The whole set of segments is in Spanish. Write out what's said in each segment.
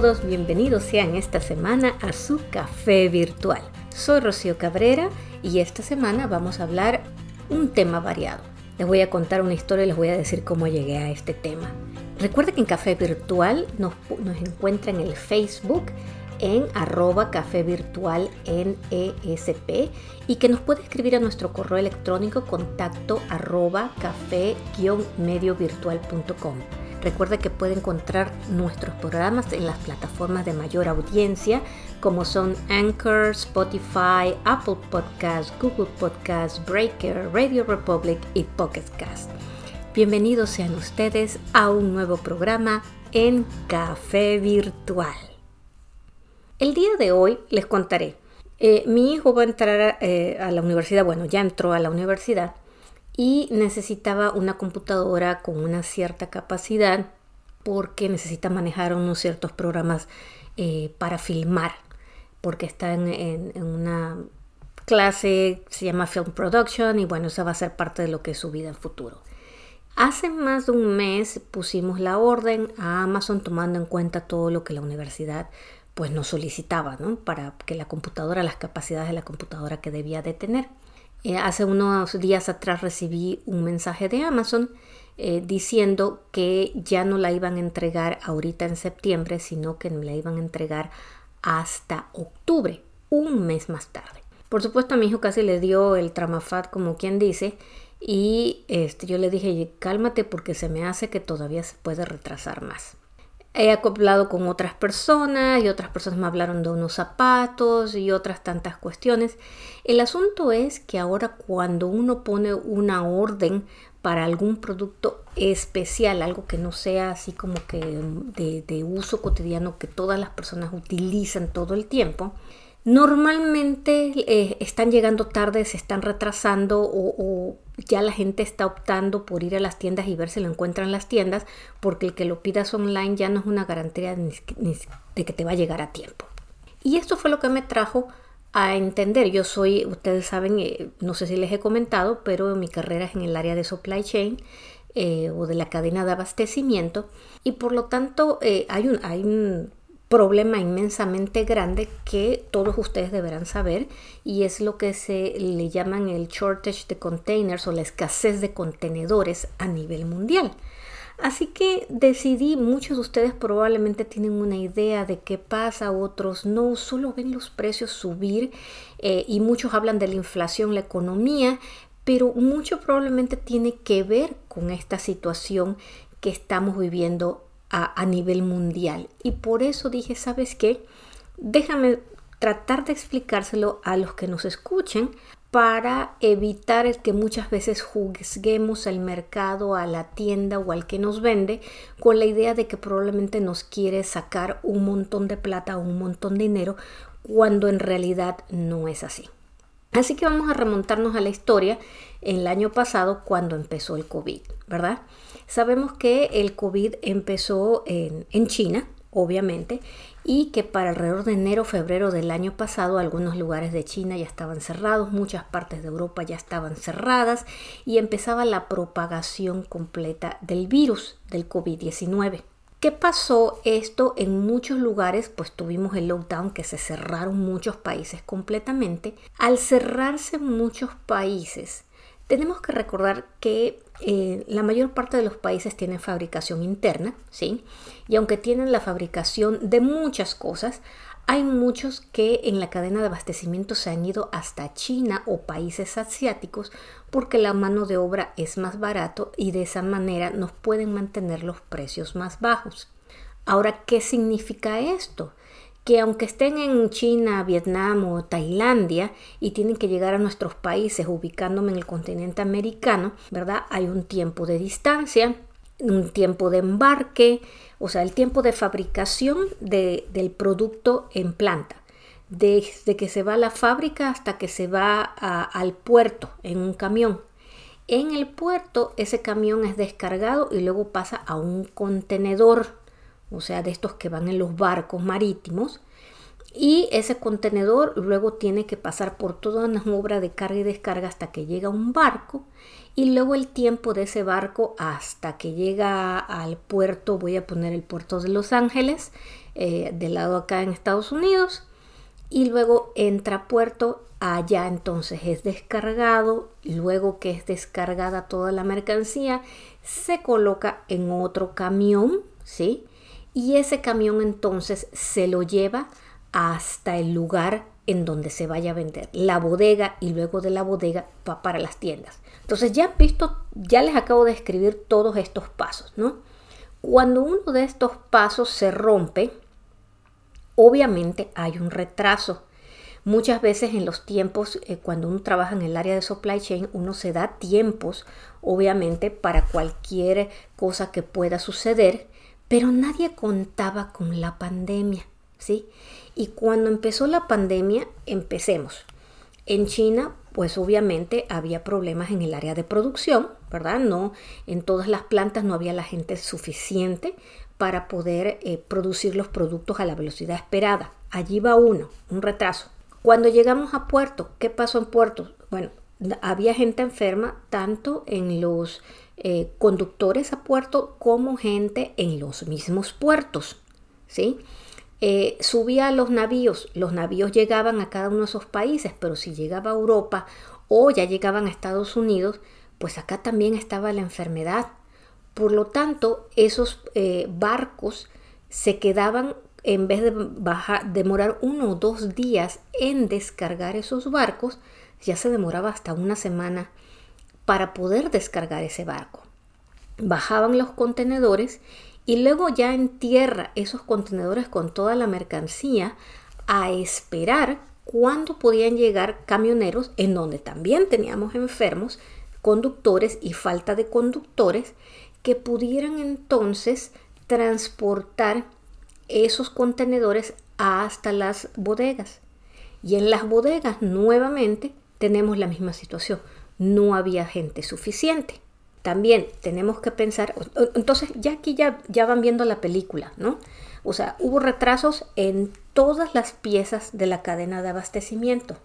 todos, bienvenidos sean esta semana a su café virtual. Soy Rocío Cabrera y esta semana vamos a hablar un tema variado. Les voy a contar una historia y les voy a decir cómo llegué a este tema. Recuerda que en Café Virtual nos, nos encuentra en el Facebook en arroba café virtual en ESP y que nos puede escribir a nuestro correo electrónico contacto café-mediovirtual.com. Recuerde que puede encontrar nuestros programas en las plataformas de mayor audiencia como son Anchor, Spotify, Apple Podcasts, Google Podcasts, Breaker, Radio Republic y Pocket Cast. Bienvenidos sean ustedes a un nuevo programa en Café Virtual. El día de hoy les contaré. Eh, mi hijo va a entrar eh, a la universidad, bueno, ya entró a la universidad y necesitaba una computadora con una cierta capacidad porque necesita manejar unos ciertos programas eh, para filmar, porque está en, una clase, se llama Film Production y bueno, esa va a ser parte de lo que es su vida en futuro. Hace más de un mes pusimos la orden a Amazon tomando en cuenta todo lo que la universidad pues nos solicitaba, ¿no? Para que la computadora, las capacidades de la computadora que debía de tener. Eh, hace unos días atrás recibí un mensaje de Amazon eh, diciendo que ya no la iban a entregar ahorita en septiembre, sino que la iban a entregar hasta octubre, un mes más tarde. Por supuesto a mi hijo casi le dio el tramafat como quien dice y este, yo le dije cálmate porque se me hace que todavía se puede retrasar más. He acoplado con otras personas y otras personas me hablaron de unos zapatos y otras tantas cuestiones. El asunto es que ahora cuando uno pone una orden para algún producto especial, algo que no sea así como que de, uso cotidiano que todas las personas utilizan todo el tiempo, normalmente eh, están llegando tarde, se están retrasando o, ya la gente está optando por ir a las tiendas y ver si lo encuentran en las tiendas, porque el que lo pidas online ya no es una garantía de que te va a llegar a tiempo. Y esto fue lo que me trajo a entender. Yo soy, ustedes saben, eh, no sé si les he comentado, pero mi carrera es en el área de supply chain eh, o de la cadena de abastecimiento y por lo tanto hay, un, hay un problema inmensamente grande que todos ustedes deberán saber y es lo que se le llaman el shortage de containers o la escasez de contenedores a nivel mundial. Así que decidí, muchos de ustedes probablemente tienen una idea de qué pasa, otros no, solo ven los precios subir eh, y muchos hablan de la inflación, la economía, pero mucho probablemente tiene que ver con esta situación que estamos viviendo a, nivel mundial. Y por eso dije, ¿sabes qué? Déjame tratar de explicárselo a los que nos escuchen para evitar el que muchas veces juzguemos al mercado, a la tienda o al que nos vende con la idea de que probablemente nos quiere sacar un montón de plata o un montón de dinero cuando en realidad no es así. Así que vamos a remontarnos a la historia en el año pasado cuando empezó el COVID, ¿verdad? Sabemos que el COVID empezó en, China, obviamente, y que para alrededor de enero, febrero del año pasado algunos lugares de China ya estaban cerrados, muchas partes de Europa ya estaban cerradas y empezaba la propagación completa del virus del COVID-19. ¿Qué pasó esto en muchos lugares? Pues tuvimos el lockdown que se cerraron muchos países completamente. Al cerrarse muchos países, tenemos que recordar que eh, la mayor parte de los países tienen fabricación interna, ¿sí? Y aunque tienen la fabricación de muchas cosas, hay muchos que en la cadena de abastecimiento se han ido hasta China o países asiáticos porque la mano de obra es más barato y de esa manera nos pueden mantener los precios más bajos. Ahora, ¿qué significa esto? Que aunque estén en China, Vietnam o Tailandia y tienen que llegar a nuestros países ubicándome en el continente americano, ¿verdad? Hay un tiempo de distancia, un tiempo de embarque, o sea, el tiempo de fabricación del producto en planta. Desde que se va a la fábrica hasta que se va al puerto en un camión. En el puerto ese camión es descargado y luego pasa a un contenedor o sea, de estos que van en los barcos marítimos. Y ese contenedor luego tiene que pasar por toda una obra de carga y descarga hasta que llega un barco. Y luego el tiempo de ese barco hasta que llega al puerto, voy a poner el puerto de Los Ángeles, eh, del lado acá en Estados Unidos y luego entra a puerto, allá entonces es descargado, luego que es descargada toda la mercancía, se coloca en otro camión, ¿sí? Y ese camión entonces se lo lleva hasta el lugar en donde se vaya a vender, la bodega y luego de la bodega va para las tiendas. Entonces ya han visto, ya les acabo de escribir todos estos pasos, ¿no? Cuando uno de estos pasos se rompe, obviamente hay un retraso. Muchas veces en los tiempos, eh, cuando uno trabaja en el área de supply chain, uno se da tiempos, obviamente, para cualquier cosa que pueda suceder, pero nadie contaba con la pandemia, ¿sí? Y cuando empezó la pandemia, empecemos. En China, pues obviamente había problemas en el área de producción, ¿verdad? No, en todas las plantas no había la gente suficiente para poder eh, producir los productos a la velocidad esperada. Allí va uno, un retraso. Cuando llegamos a Puerto, ¿qué pasó en Puerto? Bueno, había gente enferma tanto en los eh, conductores a puerto como gente en los mismos puertos, ¿sí? Eh, subía a los navíos, los navíos llegaban a cada uno de esos países, pero si llegaba a Europa o ya llegaban a Estados Unidos, pues acá también estaba la enfermedad. Por lo tanto, esos eh, barcos se quedaban, en vez de bajar, demorar uno o dos días en descargar esos barcos, ya se demoraba hasta una semana para poder descargar ese barco. Bajaban los contenedores y luego ya en tierra esos contenedores con toda la mercancía a esperar cuándo podían llegar camioneros en donde también teníamos enfermos, conductores y falta de conductores que pudieran entonces transportar esos contenedores hasta las bodegas. Y en las bodegas nuevamente tenemos la misma situación. No había gente suficiente también tenemos que pensar, entonces ya aquí ya, ya van viendo la película, ¿no? O sea, hubo retrasos en todas las piezas de la cadena de abastecimiento.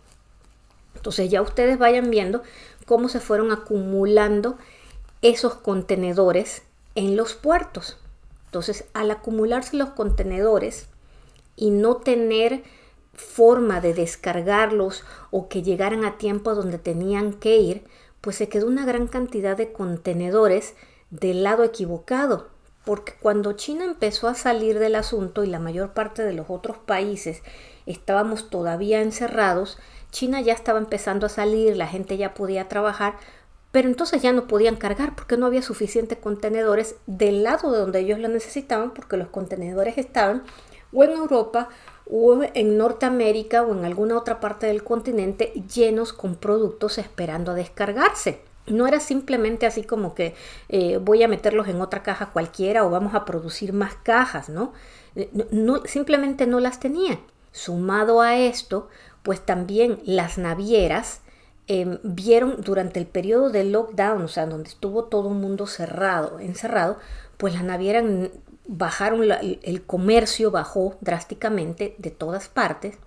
Entonces ya ustedes vayan viendo cómo se fueron acumulando esos contenedores en los puertos. Entonces, al acumularse los contenedores y no tener forma de descargarlos o que llegaran a tiempo donde tenían que ir, pues se quedó una gran cantidad de contenedores del lado equivocado, porque cuando China empezó a salir del asunto y la mayor parte de los otros países estábamos todavía encerrados, China ya estaba empezando a salir, la gente ya podía trabajar, pero entonces ya no podían cargar porque no había suficientes contenedores del lado de donde ellos lo necesitaban, porque los contenedores estaban o en Europa o en Norteamérica o en alguna otra parte del continente llenos con productos esperando a descargarse. No era simplemente así como que eh, voy a meterlos en otra caja cualquiera o vamos a producir más cajas, ¿no? Eh, simplemente no las tenían. Sumado a esto, pues también las navieras em, vieron durante el periodo de lockdown, o sea, donde estuvo todo el mundo cerrado, encerrado, pues las navieras bajaron el comercio bajó drásticamente de todas partes.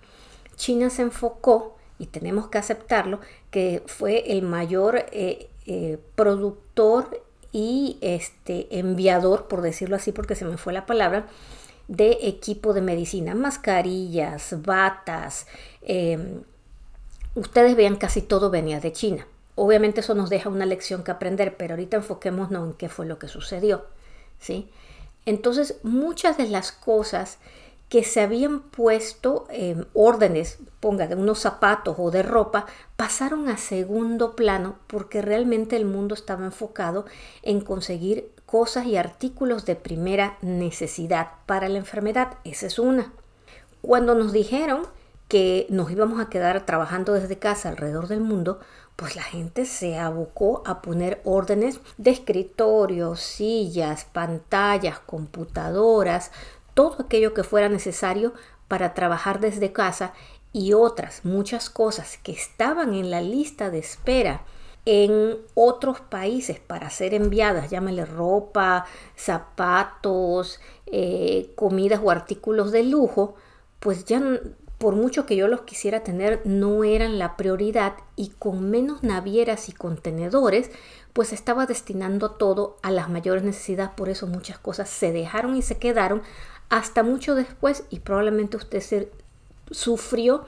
China se enfocó, y tenemos que aceptarlo, que fue el mayor eh, eh, productor y este, enviador, por decirlo así, porque se me fue la palabra, de equipo de medicina, mascarillas, batas. Em, ustedes vean, casi todo venía de China. Obviamente eso nos deja una lección que aprender, pero ahorita enfoquémonos en qué fue lo que sucedió. ¿sí? Entonces, muchas de las cosas que se habían puesto en órdenes, ponga, de unos zapatos o de ropa, pasaron a segundo plano porque realmente el mundo estaba enfocado en conseguir cosas y artículos de primera necesidad para la enfermedad. Esa es una. Cuando nos dijeron que nos íbamos a quedar trabajando desde casa alrededor del mundo, pues la gente se abocó a poner órdenes de escritorios, sillas, pantallas, computadoras, todo aquello que fuera necesario para trabajar desde casa y otras muchas cosas que estaban en la lista de espera en otros países para ser enviadas, llámale ropa, zapatos, eh, comidas o artículos de lujo, pues ya por mucho que yo los quisiera tener, no eran la prioridad y con menos navieras y contenedores, pues estaba destinando todo a las mayores necesidades, por eso muchas cosas se dejaron y se quedaron hasta mucho después y probablemente usted se sufrió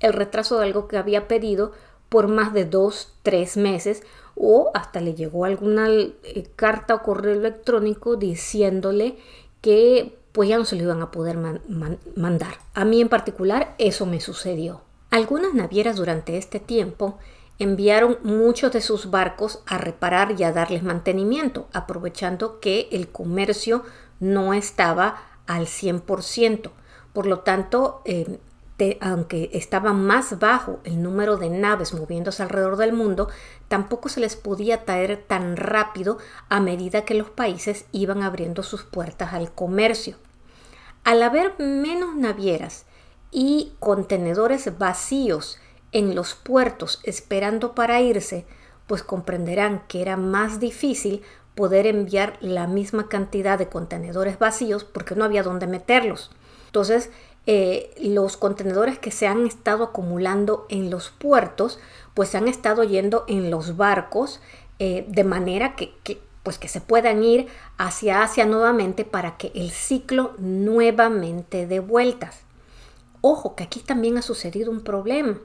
el retraso de algo que había pedido por más de dos, tres meses o hasta le llegó alguna eh, carta o correo electrónico diciéndole que pues ya no se lo iban a poder mandar. A mí en particular eso me sucedió. Algunas navieras durante este tiempo enviaron muchos de sus barcos a reparar y a darles mantenimiento, aprovechando que el comercio no estaba al 100%. Por lo tanto, eh, aunque estaba más bajo el número de naves moviéndose alrededor del mundo, tampoco se les podía traer tan rápido a medida que los países iban abriendo sus puertas al comercio. Al haber menos navieras y contenedores vacíos en los puertos esperando para irse, pues comprenderán que era más difícil poder enviar la misma cantidad de contenedores vacíos porque no había dónde meterlos. Entonces, eh, los contenedores que se han estado acumulando en los puertos, pues se han estado yendo en los barcos eh, de manera que, pues que se puedan ir hacia Asia nuevamente para que el ciclo nuevamente dé vueltas. Ojo que aquí también ha sucedido un problema,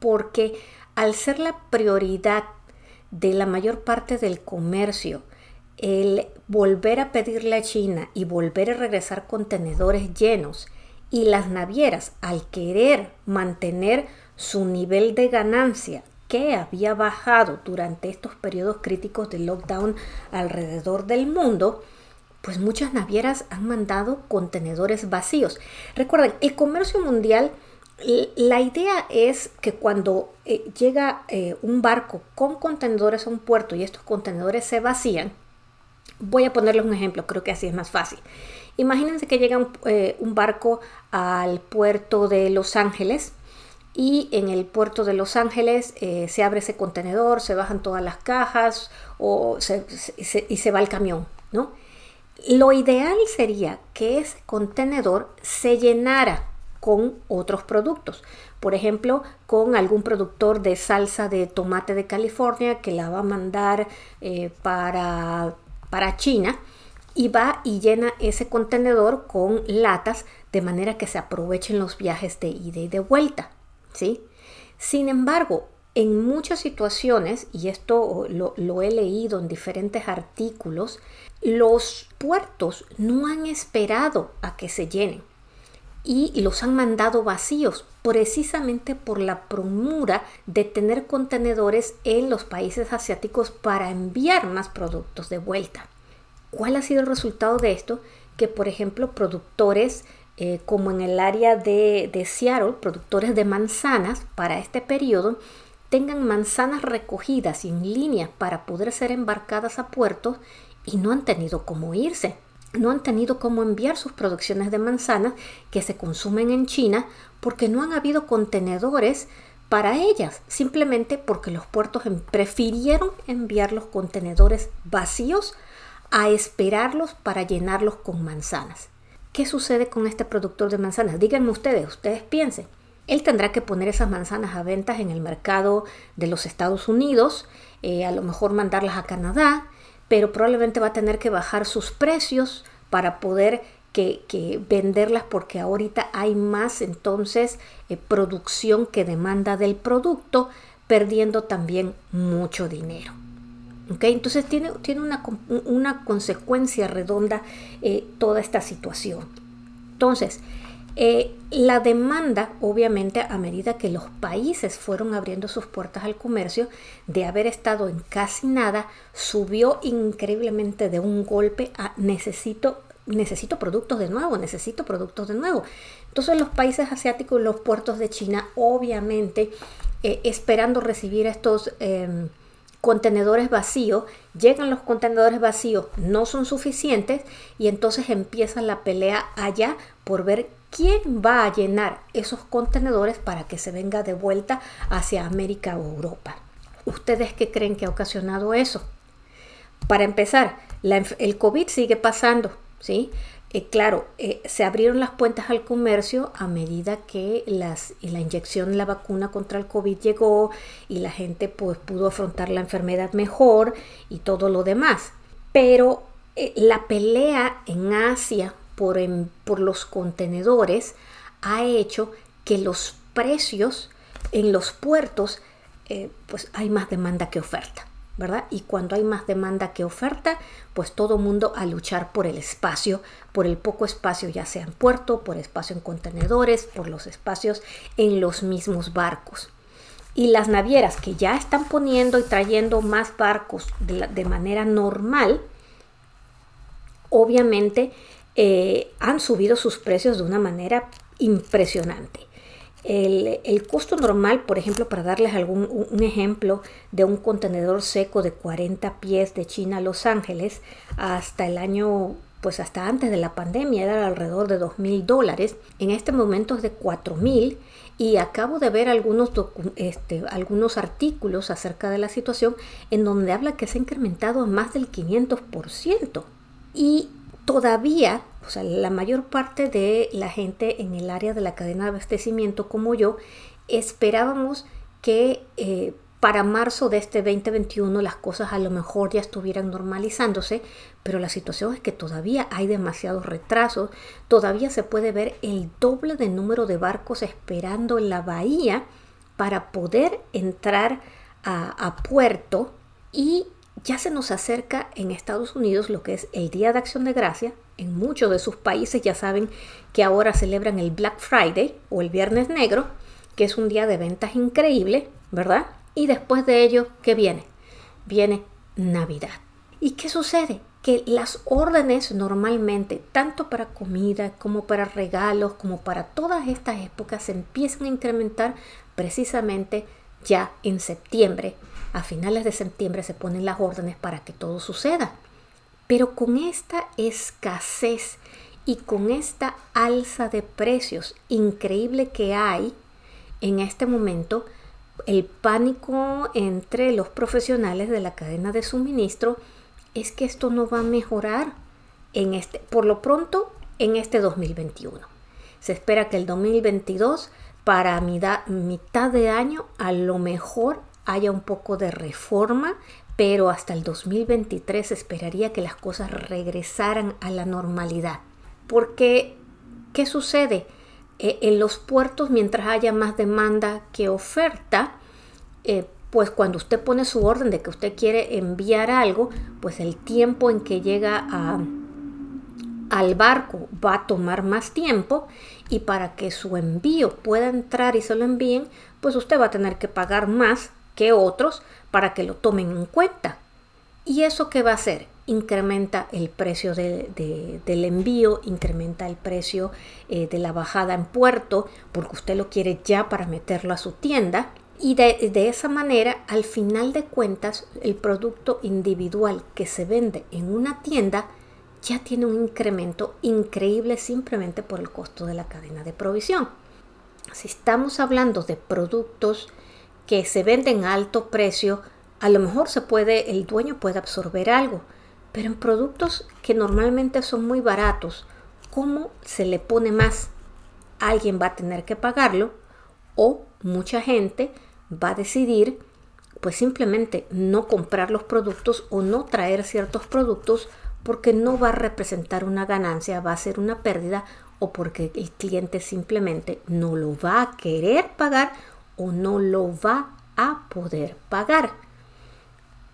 porque al ser la prioridad de la mayor parte del comercio, el volver a pedirle a China y volver a regresar contenedores llenos y las navieras al querer mantener su nivel de ganancia que había bajado durante estos periodos críticos de lockdown alrededor del mundo, pues muchas navieras han mandado contenedores vacíos. Recuerden, el comercio mundial, la idea es que cuando eh, llega eh, un barco con contenedores a un puerto y estos contenedores se vacían, voy a ponerles un ejemplo, creo que así es más fácil. Imagínense que llega un, eh, un barco al puerto de Los Ángeles y en el puerto de Los Ángeles se abre ese contenedor, se bajan todas las cajas o y se va el camión, ¿no? Lo ideal sería que ese contenedor se llenara con otros productos. Por ejemplo, con algún productor de salsa de tomate de California que la va a mandar eh, para, para China y va y llena ese contenedor con latas de manera que se aprovechen los viajes de ida y de vuelta. ¿Sí? Sin embargo, en muchas situaciones, y esto lo, lo, he leído en diferentes artículos, los puertos no han esperado a que se llenen y los han mandado vacíos precisamente por la promura de tener contenedores en los países asiáticos para enviar más productos de vuelta. ¿Cuál ha sido el resultado de esto? Que por ejemplo productores eh, como en el área de, de Seattle, productores de manzanas para este periodo, tengan manzanas recogidas en línea para poder ser embarcadas a puertos y no han tenido cómo irse. No han tenido cómo enviar sus producciones de manzanas que se consumen en China porque no han habido contenedores para ellas, simplemente porque los puertos prefirieron enviar los contenedores vacíos a esperarlos para llenarlos con manzanas. ¿Qué sucede con este productor de manzanas? Díganme ustedes, ustedes piensen. Él tendrá que poner esas manzanas a ventas en el mercado de los Estados Unidos, eh, a lo mejor mandarlas a Canadá, pero probablemente va a tener que bajar sus precios para poder que, venderlas porque ahorita hay más entonces eh, producción que demanda del producto, perdiendo también mucho dinero. ¿Okay? Entonces tiene, tiene una, una, consecuencia redonda eh, toda esta situación. Entonces, eh, la demanda, obviamente, a medida que los países fueron abriendo sus puertas al comercio, de haber estado en casi nada, subió increíblemente de un golpe a necesito necesito productos de nuevo, necesito productos de nuevo. Entonces los países asiáticos, los puertos de China, obviamente, eh, esperando recibir estos em, contenedores vacíos, llegan los contenedores vacíos, no son suficientes y entonces empieza la pelea allá por ver ¿quién va a llenar esos contenedores para que se venga de vuelta hacia América o Europa? ¿Ustedes qué creen que ha ocasionado eso? Para empezar, el COVID sigue pasando, ¿sí? Eh, claro, eh, se abrieron las puertas al comercio a medida que las, la inyección la vacuna contra el COVID llegó y la gente pues, pudo afrontar la enfermedad mejor y todo lo demás. Pero eh, la pelea en Asia por, por los contenedores ha hecho que los precios en los puertos, pues hay más demanda que oferta, Y cuando hay más demanda que oferta, pues todo mundo a luchar por el espacio, por el poco espacio, ya sea en puerto, por espacio en contenedores, por los espacios en los mismos barcos. Y las navieras que ya están poniendo y trayendo más barcos de, manera normal, obviamente eh, han subido sus precios de una manera impresionante. El, costo normal, por ejemplo, para darles algún un ejemplo de un contenedor seco de 40 pies de China a Los Ángeles hasta el año, pues hasta antes de la pandemia era alrededor de 2 mil dólares. En este momento es de 4 mil y acabo de ver algunos, este, algunos artículos acerca de la situación en donde habla que se ha incrementado más del 500%. Y todavía, o sea, la mayor parte de la gente en el área de la cadena de abastecimiento como yo, esperábamos que eh, para marzo de este 2021 las cosas a lo mejor ya estuvieran normalizándose, pero la situación es que todavía hay demasiados retrasos, todavía se puede ver el doble de número de barcos esperando en la bahía para poder entrar a, a puerto y ya se nos acerca en Estados Unidos lo que es el Día de Acción de Gracia. En muchos de sus países ya saben que ahora celebran el Black Friday o el Viernes Negro, que es un día de ventas increíble, ¿verdad? Y después de ello, ¿qué viene? Viene Navidad. ¿Y qué sucede? Que las órdenes normalmente, tanto para comida como para regalos, como para todas estas épocas, se empiezan a incrementar precisamente ya en septiembre. A finales de septiembre se ponen las órdenes para que todo suceda. Pero con esta escasez y con esta alza de precios increíble que hay en este momento, el pánico entre los profesionales de la cadena de suministro es que esto no va a mejorar en este, por lo pronto en este 2021. Se espera que el 2022 para mitad de año a lo mejor haya un poco de reforma, pero hasta el 2023 esperaría que las cosas regresaran a la normalidad. Porque, ¿qué sucede? Eh, en los puertos, mientras haya más demanda que oferta, eh, pues cuando usted pone su orden de que usted quiere enviar algo, pues el tiempo en que llega al barco va a tomar más tiempo y para que su envío pueda entrar y se lo envíen, pues usted va a tener que pagar más que otros para que lo tomen en cuenta. ¿Y eso qué va a hacer? incrementa el precio del envío, incrementa el precio eh, de la bajada en puerto, porque usted lo quiere ya para meterlo a su tienda. Y de, de, esa manera, al final de cuentas, el producto individual que se vende en una tienda ya tiene un incremento increíble simplemente por el costo de la cadena de provisión. Si estamos hablando de productos que se venden a alto precio, a lo mejor se puede, el dueño puede absorber algo, pero en productos que normalmente son muy baratos, ¿cómo se le pone más? Alguien va a tener que pagarlo o mucha gente va a decidir pues simplemente no comprar los productos o no traer ciertos productos porque no va a representar una ganancia, va a ser una pérdida o porque el cliente simplemente no lo va a querer pagar o no lo va a poder pagar.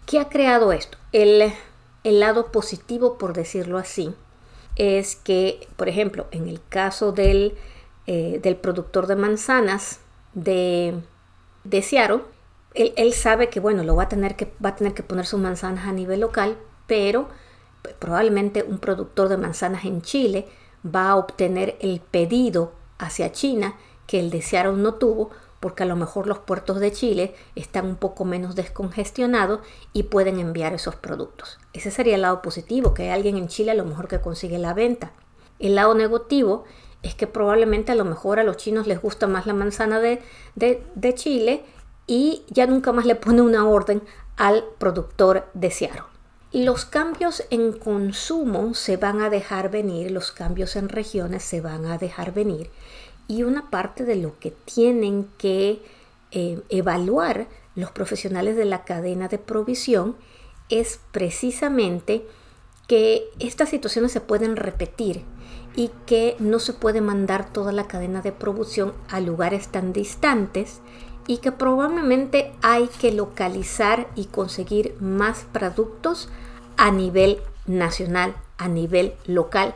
¿Qué ha creado esto? El el lado positivo, por decirlo así, es que, por ejemplo, en el caso del, eh, del productor de manzanas de, de Seattle, él, sabe que, bueno, lo va a, tener que, va a tener que poner sus manzanas a nivel local, pero probablemente un productor de manzanas en Chile va a obtener el pedido hacia China que el de no tuvo porque a lo mejor los puertos de Chile están un poco menos descongestionados y pueden enviar esos productos. Ese sería el lado positivo, que hay alguien en Chile a lo mejor que consigue la venta. El lado negativo es que probablemente a lo mejor a los chinos les gusta más la manzana de, de, Chile y ya nunca más le pone una orden al productor deseado. Los cambios en consumo se van a dejar venir, los cambios en regiones se van a dejar venir y una parte de lo que tienen que eh, evaluar los profesionales de la cadena de provisión es precisamente que estas situaciones se pueden repetir y que no se puede mandar toda la cadena de producción a lugares tan distantes y que probablemente hay que localizar y conseguir más productos a nivel nacional, a nivel local,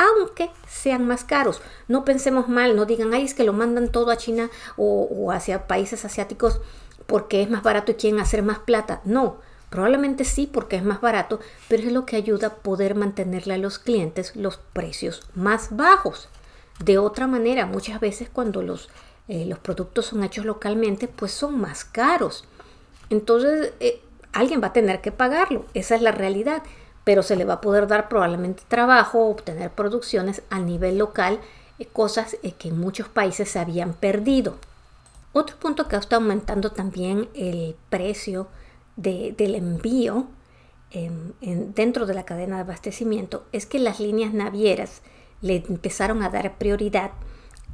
aunque sean más caros. No pensemos mal, no digan, ay, es que lo mandan todo a China o, hacia países asiáticos porque es más barato y quieren hacer más plata. No, Probablemente sí porque es más barato, pero es lo que ayuda a poder mantenerle a los clientes los precios más bajos. De otra manera, muchas veces cuando los, eh, los productos son hechos localmente, pues son más caros. Entonces, eh, alguien va a tener que pagarlo. Esa es la realidad. Pero se le va a poder dar probablemente trabajo, obtener producciones a nivel local, eh, cosas que en muchos países se habían perdido. Otro punto que está aumentando también el precio del envío em, dentro de la cadena de abastecimiento es que las líneas navieras le empezaron a dar prioridad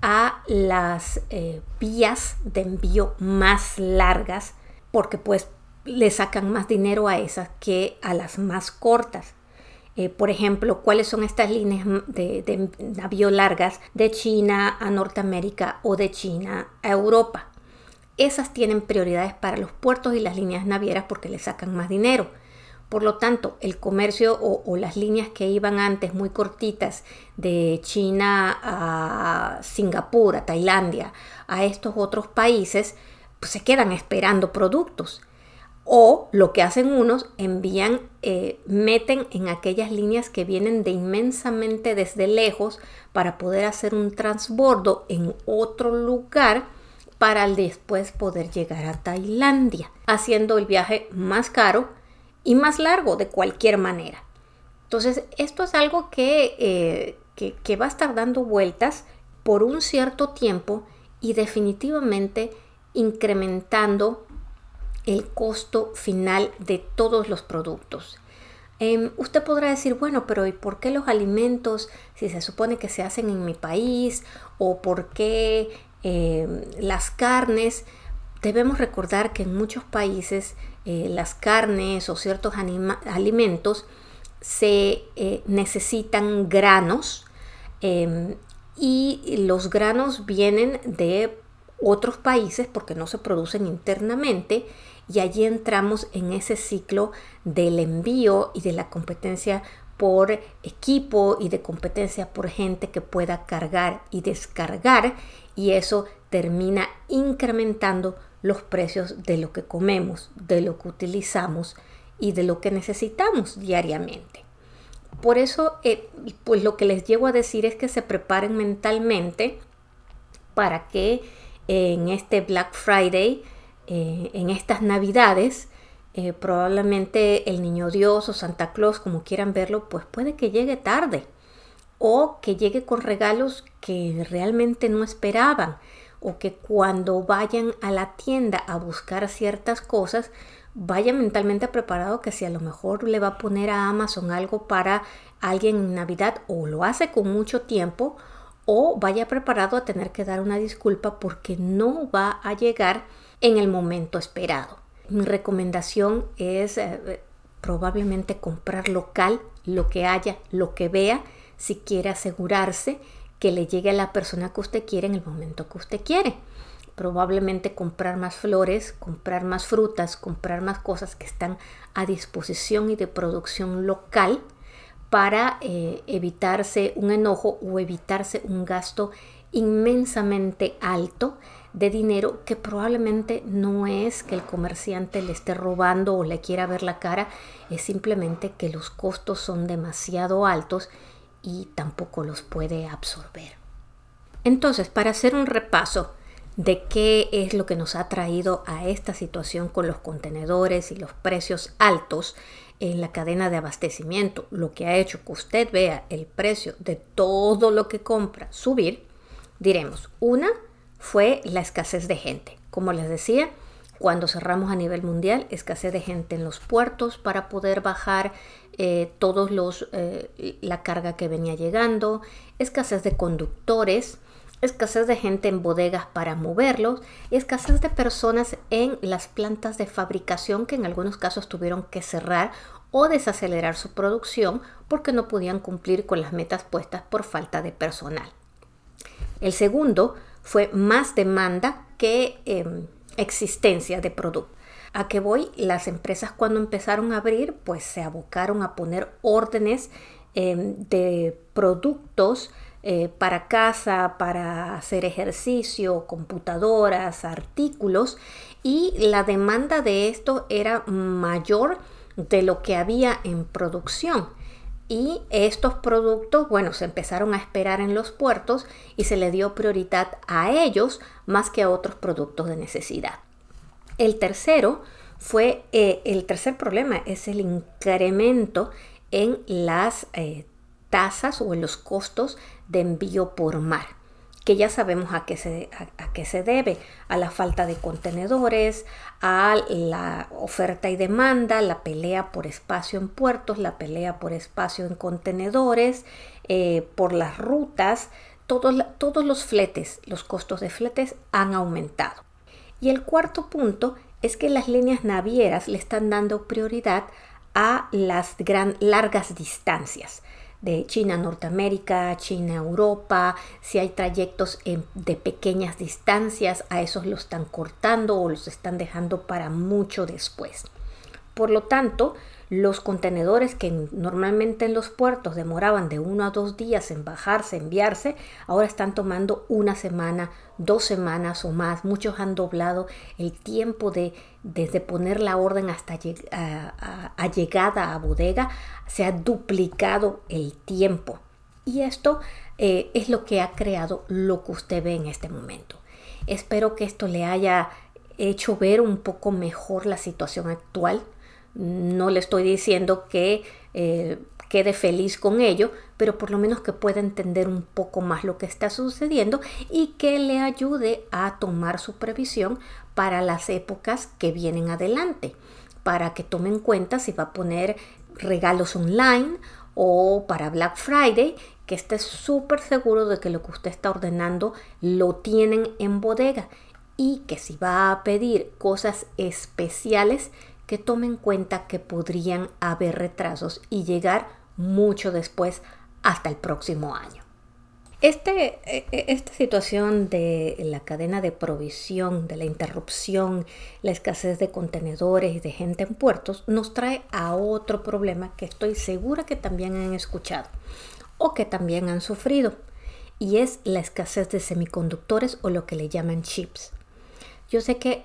a las eh, vías de envío más largas porque pues le sacan más dinero a esas que a las más cortas. Eh, por ejemplo, ¿cuáles son estas líneas de, de navío largas de China a Norteamérica o de China a Europa? esas tienen prioridades para los puertos y las líneas navieras porque le sacan más dinero. Por lo tanto, el comercio o, las líneas que iban antes muy cortitas de China a Singapur, a Tailandia, a estos otros países, pues se quedan esperando productos. O lo que hacen unos, envían, eh, meten en aquellas líneas que vienen de inmensamente desde lejos para poder hacer un transbordo en otro lugar para después poder llegar a Tailandia, haciendo el viaje más caro y más largo de cualquier manera. Entonces, esto es algo que, eh, que, va a estar dando vueltas por un cierto tiempo y definitivamente incrementando el costo final de todos los productos. Em, usted podrá decir, bueno, pero ¿y por qué los alimentos, si se supone que se hacen en mi país, o por qué Em, las carnes, debemos recordar que en muchos países eh, las carnes o ciertos alimentos se eh, necesitan granos em, y los granos vienen de otros países porque no se producen internamente y allí entramos en ese ciclo del envío y de la competencia por equipo y de competencia por gente que pueda cargar y descargar y eso termina incrementando los precios de lo que comemos, de lo que utilizamos y de lo que necesitamos diariamente. Por eso, eh, pues lo que les llego a decir es que se preparen mentalmente para que en este Black Friday, eh, en estas navidades, eh, probablemente el niño Dios o Santa Claus, como quieran verlo, pues puede que llegue tarde o que llegue con regalos que realmente no esperaban o que cuando vayan a la tienda a buscar ciertas cosas vaya mentalmente preparado que si a lo mejor le va a poner a Amazon algo para alguien en Navidad o lo hace con mucho tiempo o vaya preparado a tener que dar una disculpa porque no va a llegar en el momento esperado. Mi recomendación es eh, probablemente comprar local, lo que haya, lo que vea si quiere asegurarse que le llegue a la persona que usted quiere en el momento que usted quiere. Probablemente comprar más flores, comprar más frutas, comprar más cosas que están a disposición y de producción local para eh, evitarse un enojo o evitarse un gasto inmensamente alto de dinero que probablemente no es que el comerciante le esté robando o le quiera ver la cara, es simplemente que los costos son demasiado altos y tampoco los puede absorber. Entonces, para hacer un repaso de qué es lo que nos ha traído a esta situación con los contenedores y los precios altos en la cadena de abastecimiento, lo que ha hecho que usted vea el precio de todo lo que compra subir, diremos, una fue la escasez de gente. Como les decía, cuando cerramos a nivel mundial, escasez de gente en los puertos para poder bajar eh, todos los eh, la carga que venía llegando, escasez de conductores escasez de gente en bodegas para moverlos y escasez de personas en las plantas de fabricación que en algunos casos tuvieron que cerrar o desacelerar su producción porque no podían cumplir con las metas puestas por falta de personal. El segundo fue más demanda que em, existencia de producto. ¿A qué voy? Las empresas cuando empezaron a abrir pues se abocaron a poner órdenes em, de productos eh, para casa, para hacer ejercicio, computadoras, artículos y la demanda de esto era mayor de lo que había en producción. Y estos productos, bueno, se empezaron a esperar en los puertos y se le dio prioridad a ellos más que a otros productos de necesidad. El tercero fue, eh, el tercer problema es el incremento en las eh, tasas o en los costos de envío por mar, que ya sabemos a qué, se, a, qué se debe, a la falta de contenedores, a la oferta y demanda, la pelea por espacio en puertos, la pelea por espacio en contenedores, eh, por las rutas, todos, todos los fletes, los costos de fletes han aumentado. Y el cuarto punto es que las líneas navieras le están dando prioridad a las gran, largas distancias de China Norteamérica, China Europa, si hay trayectos de pequeñas distancias, a esos los están cortando o los están dejando para mucho después. Por lo tanto, los contenedores que normalmente en los puertos demoraban de uno a dos días en bajarse, enviarse, ahora están tomando una semana, dos semanas o más. Muchos han doblado el tiempo de desde poner la orden hasta a, llegada a bodega, se ha duplicado el tiempo. Y esto eh, es lo que ha creado lo que usted ve en este momento. Espero que esto le haya hecho ver un poco mejor la situación actual no le estoy diciendo que eh, quede feliz con ello, pero por lo menos que pueda entender un poco más lo que está sucediendo y que le ayude a tomar su previsión para las épocas que vienen adelante, para que tome en cuenta si va a poner regalos online o para Black Friday, que esté súper seguro de que lo que usted está ordenando lo tienen en bodega y que si va a pedir cosas especiales que tome en cuenta que podrían haber retrasos y llegar mucho después hasta el próximo año. Este, e, e, esta situación de la cadena de provisión, de la interrupción, la escasez de contenedores y de gente en puertos nos trae a otro problema que estoy segura que también han escuchado o que también han sufrido y es la escasez de semiconductores o lo que le llaman chips. Yo sé que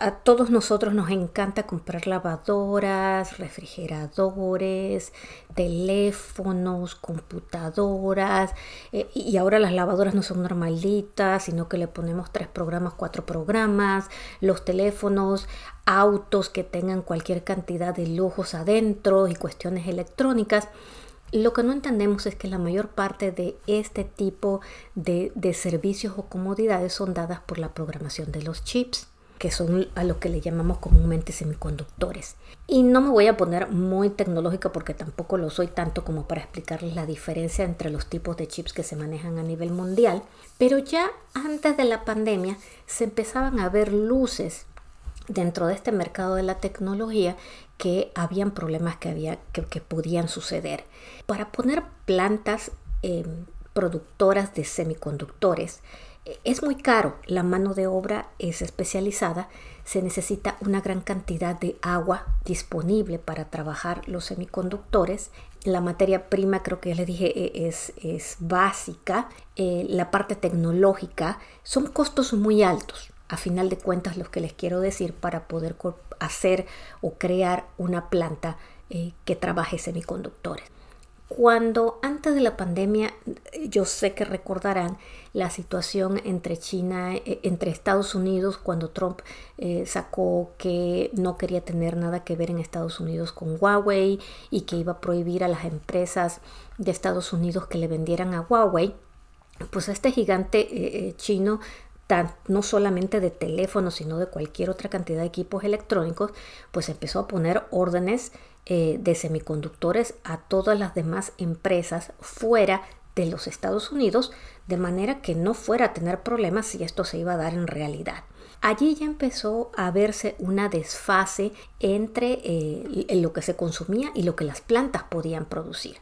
a todos nosotros nos encanta comprar lavadoras, refrigeradores, teléfonos, computadoras eh, y ahora las lavadoras no son normalitas, sino que le ponemos tres programas, cuatro programas, los teléfonos, autos que tengan cualquier cantidad de lujos adentro y cuestiones electrónicas. Lo que no entendemos es que la mayor parte de este tipo de servicios o comodidades son dadas por la programación de los chips que son a lo que le llamamos comúnmente semiconductores. Y no me voy a poner muy tecnológica porque tampoco lo soy tanto como para explicarles la diferencia entre los tipos de chips que se manejan a nivel mundial, pero ya antes de la pandemia se empezaban a ver luces dentro de este mercado de la tecnología que habían problemas que, había, que, podían suceder. Para poner plantas eh, productoras de semiconductores, es muy caro, la mano de obra es especializada, se necesita una gran cantidad de agua disponible para trabajar los semiconductores. La materia prima, creo que ya les dije, e, es, es básica. Eh, la parte tecnológica son costos muy altos. A final de cuentas, lo que les quiero decir para poder hacer o crear una planta eh, que trabaje semiconductores. Cuando antes de la pandemia, yo sé que recordarán la situación entre China, eh, entre Estados Unidos, cuando Trump eh, sacó que no quería tener nada que ver en Estados Unidos con Huawei y que iba a prohibir a las empresas de Estados Unidos que le vendieran a Huawei, pues este gigante eh, chino no solamente de teléfonos, sino de cualquier otra cantidad de equipos electrónicos, pues empezó a poner órdenes eh, de semiconductores a todas las demás empresas fuera de los Estados Unidos, de manera que no fuera a tener problemas si esto se iba a dar en realidad. Allí ya empezó a verse una desfase entre eh, lo que se consumía y lo que las plantas podían producir.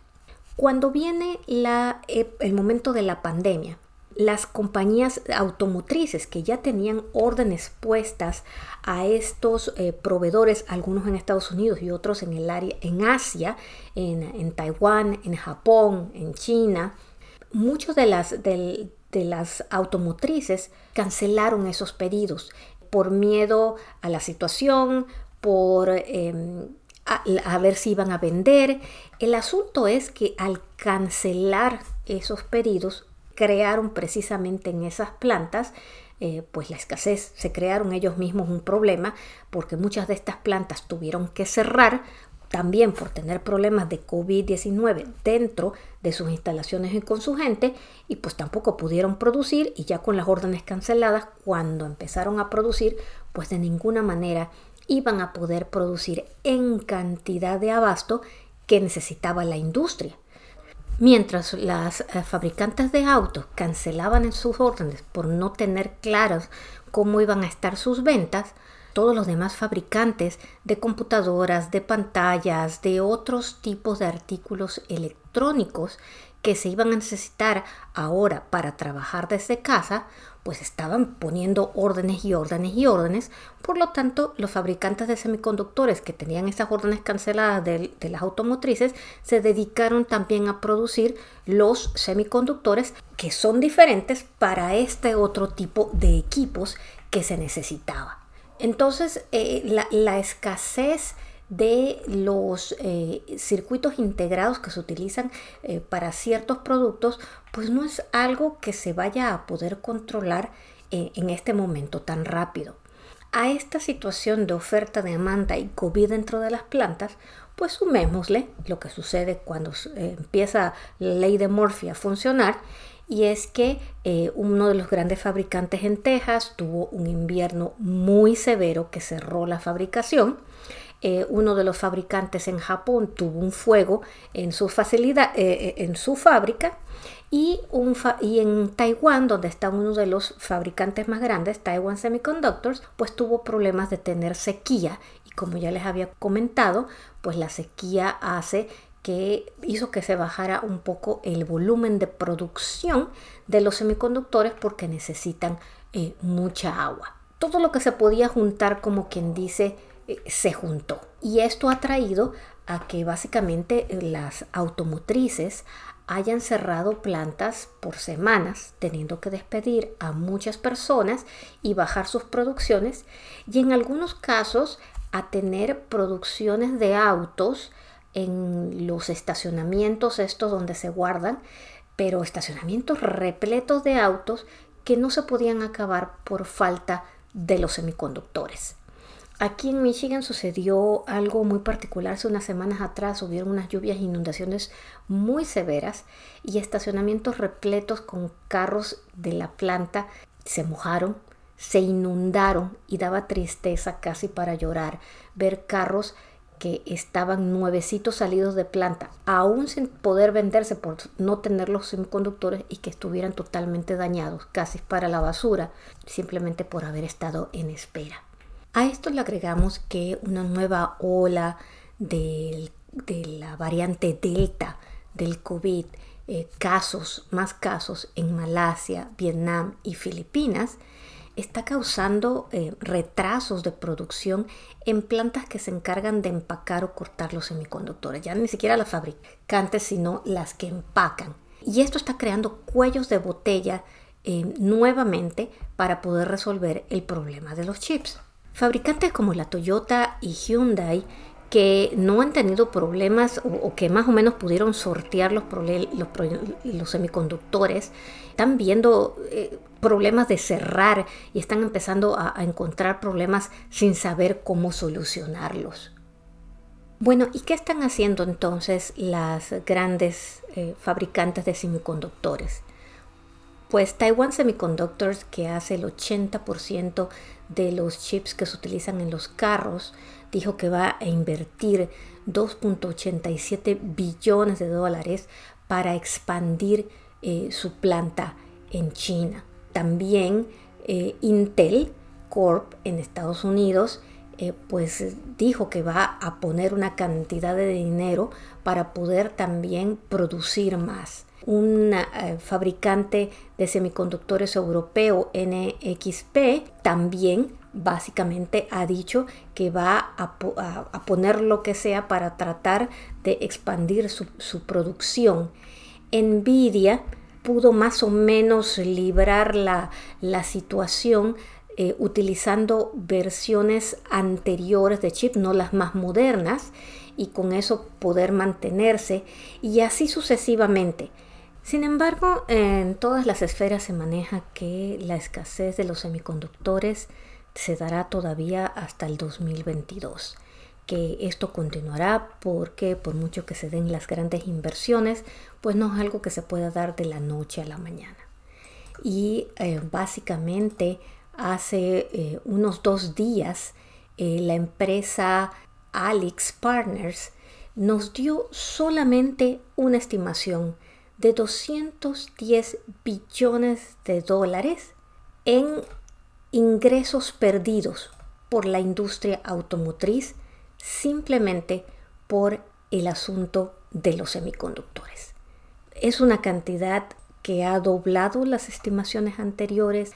Cuando viene el momento de la pandemia, las compañías automotrices que ya tenían órdenes puestas a estos eh, proveedores, algunos en Estados Unidos y otros en el área en Asia, en, Taiwán, en Japón, en China, muchos de las, de, las automotrices cancelaron esos pedidos por miedo a la situación, por em, a, ver si iban a vender. El asunto es que al cancelar esos pedidos, crearon precisamente en esas plantas eh, pues la escasez, se crearon ellos mismos un problema porque muchas de estas plantas tuvieron que cerrar también por tener problemas de COVID-19 dentro de sus instalaciones y con su gente y pues tampoco pudieron producir y ya con las órdenes canceladas cuando empezaron a producir pues de ninguna manera iban a poder producir en cantidad de abasto que necesitaba la industria. Mientras las eh, fabricantes de autos cancelaban en sus órdenes por no tener claras cómo iban a estar sus ventas, todos los demás fabricantes de computadoras, de pantallas, de otros tipos de artículos electrónicos que se iban a necesitar ahora para trabajar desde casa, pues estaban poniendo órdenes y órdenes y órdenes. Por lo tanto, los fabricantes de semiconductores que tenían esas órdenes canceladas de, las automotrices se dedicaron también a producir los semiconductores que son diferentes para este otro tipo de equipos que se necesitaba. Entonces, eh, la escasez de los eh, circuitos integrados que se utilizan eh, para ciertos productos, pues no es algo que se vaya a poder controlar eh, en este momento tan rápido. A esta situación de oferta, demanda y COVID dentro de las plantas, pues sumémosle lo que sucede cuando empieza la ley de Murphy a funcionar y es que uno de los grandes fabricantes en Texas tuvo un invierno muy severo que cerró la fabricación eh, uno de los fabricantes en Japón tuvo un fuego en su facilidad, eh, eh, en su fábrica y, un y en Taiwán, donde está uno de los fabricantes más grandes, Taiwan Semiconductors, pues tuvo problemas de tener sequía y como ya les había comentado, pues la sequía hace que hizo que se bajara un poco el volumen de producción de los semiconductores porque necesitan mucha agua. Todo lo que se podía juntar como quien dice se juntó. Y esto ha traído a que básicamente las automotrices hayan cerrado plantas por semanas, teniendo que despedir a muchas personas y bajar sus producciones, y en algunos casos a tener producciones de autos en los estacionamientos estos donde se guardan, pero estacionamientos repletos de autos que no se podían acabar por falta de los semiconductores. Aquí en Michigan sucedió algo muy particular. Hace unas semanas atrás hubieron unas lluvias e inundaciones muy severas y estacionamientos repletos con carros de la planta se mojaron, se inundaron y daba tristeza casi para llorar ver carros que estaban nuevecitos salidos de planta, aún sin poder venderse por no tener los semiconductores y que estuvieran totalmente dañados, casi para la basura, simplemente por haber estado en espera. A esto le agregamos que una nueva ola de la variante Delta del COVID, eh, casos, más casos en Malasia, Vietnam y Filipinas, está causando eh, retrasos de producción en plantas que se encargan de empacar o cortar los semiconductores. Ya ni siquiera las fabricantes, sino las que empacan. Y esto está creando cuellos de botella eh, nuevamente para poder resolver el problema de los chips. Fabricantes como la Toyota y Hyundai que no han tenido problemas o, que más o menos pudieron sortear los, los, semiconductores, están viendo eh, problemas de cerrar y están empezando a, encontrar problemas sin saber cómo solucionarlos. Bueno, ¿y qué están haciendo entonces las grandes eh, fabricantes de semiconductores? Pues Taiwan Semiconductors, que hace el 80% de los chips que se utilizan en los carros, dijo que va a invertir 2.87 billones de dólares para expandir eh, su planta en China. También eh, Intel Corp en Estados Unidos eh, pues dijo que va a poner una cantidad de dinero para poder también producir más. Un fabricante de semiconductores europeo NXP también básicamente ha dicho que va a, poner lo que sea para tratar de expandir su, producción. Nvidia pudo más o menos librar la, situación eh, utilizando versiones anteriores de chip, no las más modernas, y con eso poder mantenerse y así sucesivamente. Sin embargo, en todas las esferas se maneja que la escasez de los semiconductores se dará todavía hasta el 2022 que esto continuará porque por mucho que se den las grandes inversiones, pues no es algo que se pueda dar de la noche a la mañana. Y eh, básicamente hace eh, unos dos días eh, la empresa Alix Partners nos dio solamente una estimación de 210 billones de dólares en ingresos perdidos por la industria automotriz simplemente por el asunto de los semiconductores. Es una cantidad que ha doblado las estimaciones anteriores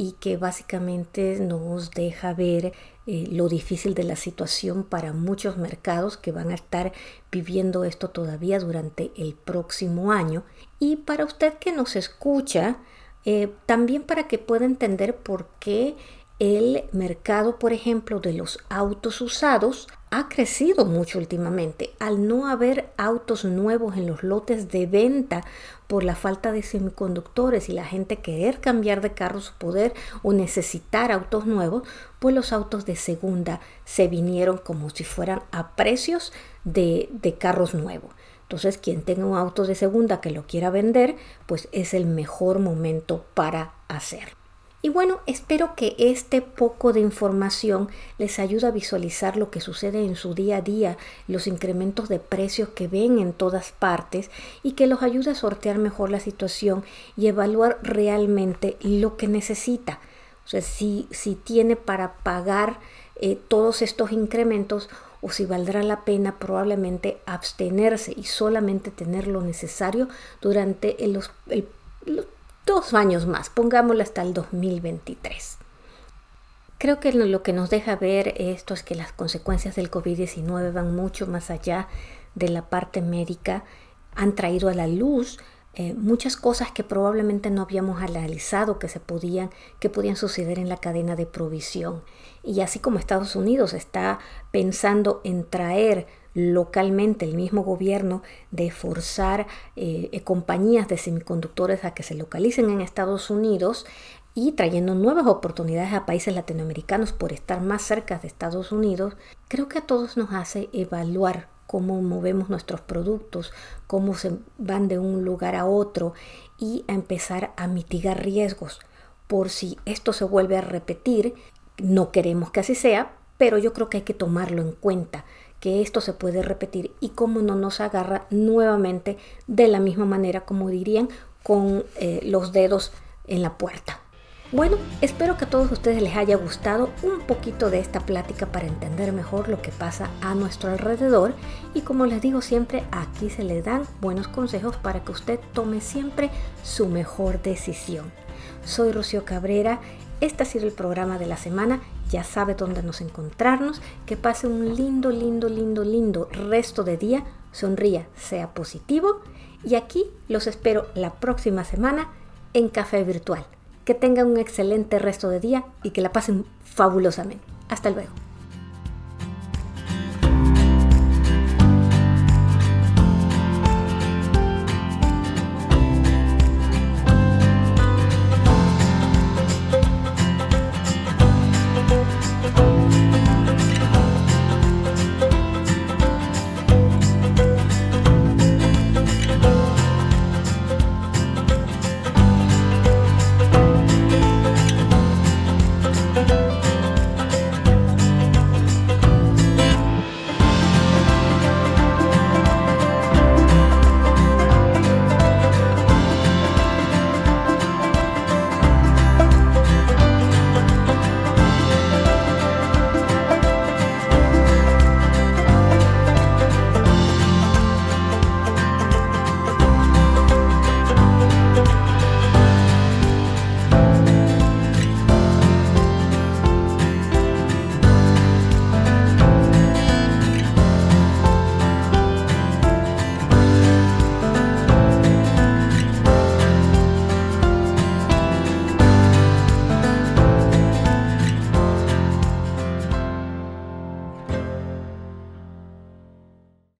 y que básicamente nos deja ver eh, lo difícil de la situación para muchos mercados que van a estar viviendo esto todavía durante el próximo año. Y para usted que nos escucha, eh, también para que pueda entender por qué el mercado, por ejemplo, de los autos usados ha crecido mucho últimamente. Al no haber autos nuevos en los lotes de venta por la falta de semiconductores y la gente querer cambiar de carro su poder o necesitar autos nuevos, pues los autos de segunda se vinieron como si fueran a precios de, de carros nuevos. Entonces, quien tenga un auto de segunda que lo quiera vender, pues es el mejor momento para hacerlo. Y bueno, espero que este poco de información les ayude a visualizar lo que sucede en su día a día, los incrementos de precios que ven en todas partes y que los ayude a sortear mejor la situación y evaluar realmente lo que necesita. O sea, si, si tiene para pagar eh, todos estos incrementos o si valdrá la pena probablemente abstenerse y solamente tener lo necesario durante los, dos años más, pongámoslo hasta el 2023. Creo que lo que nos deja ver esto es que las consecuencias del COVID-19 van mucho más allá de la parte médica, han traído a la luz eh, muchas cosas que probablemente no habíamos analizado que se podían que podían suceder en la cadena de provisión. Y así como Estados Unidos está pensando en traer localmente el mismo gobierno de forzar eh, eh, compañías de semiconductores a que se localicen en Estados Unidos y trayendo nuevas oportunidades a países latinoamericanos por estar más cerca de Estados Unidos, creo que a todos nos hace evaluar cómo movemos nuestros productos, cómo se van de un lugar a otro y a empezar a mitigar riesgos por si esto se vuelve a repetir no queremos que así sea, pero yo creo que hay que tomarlo en cuenta, que esto se puede repetir y cómo no nos agarra nuevamente de la misma manera, como dirían, con eh, los dedos en la puerta. Bueno, espero que a todos ustedes les haya gustado un poquito de esta plática para entender mejor lo que pasa a nuestro alrededor y como les digo siempre, aquí se le dan buenos consejos para que usted tome siempre su mejor decisión. Soy Rocío Cabrera este ha sido el programa de la semana. Ya sabe dónde nos encontrarnos. Que pase un lindo, lindo, lindo, lindo resto de día. Sonría, sea positivo. Y aquí los espero la próxima semana en Café Virtual. Que tengan un excelente resto de día y que la pasen fabulosamente. Hasta luego.